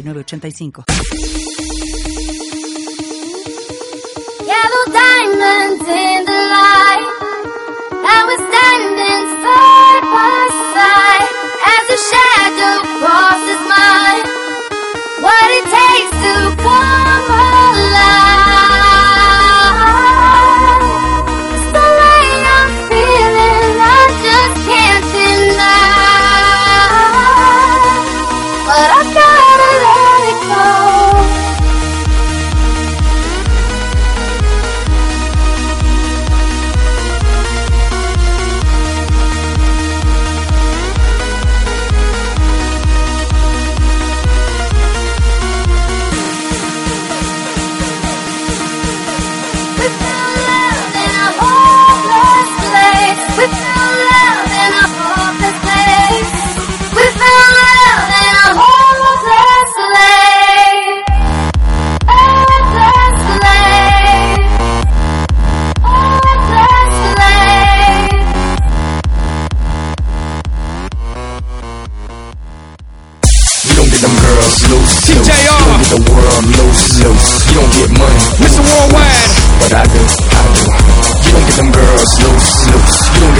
8985. Yellow diamonds in the light. And we're standing side by side as a shadow crosses mine. What it takes to come girls loose, loose. You don't get the world loose, loose. You don't get money, Mr. Worldwide. But I do, I do. You don't get them girls loose, loose. You don't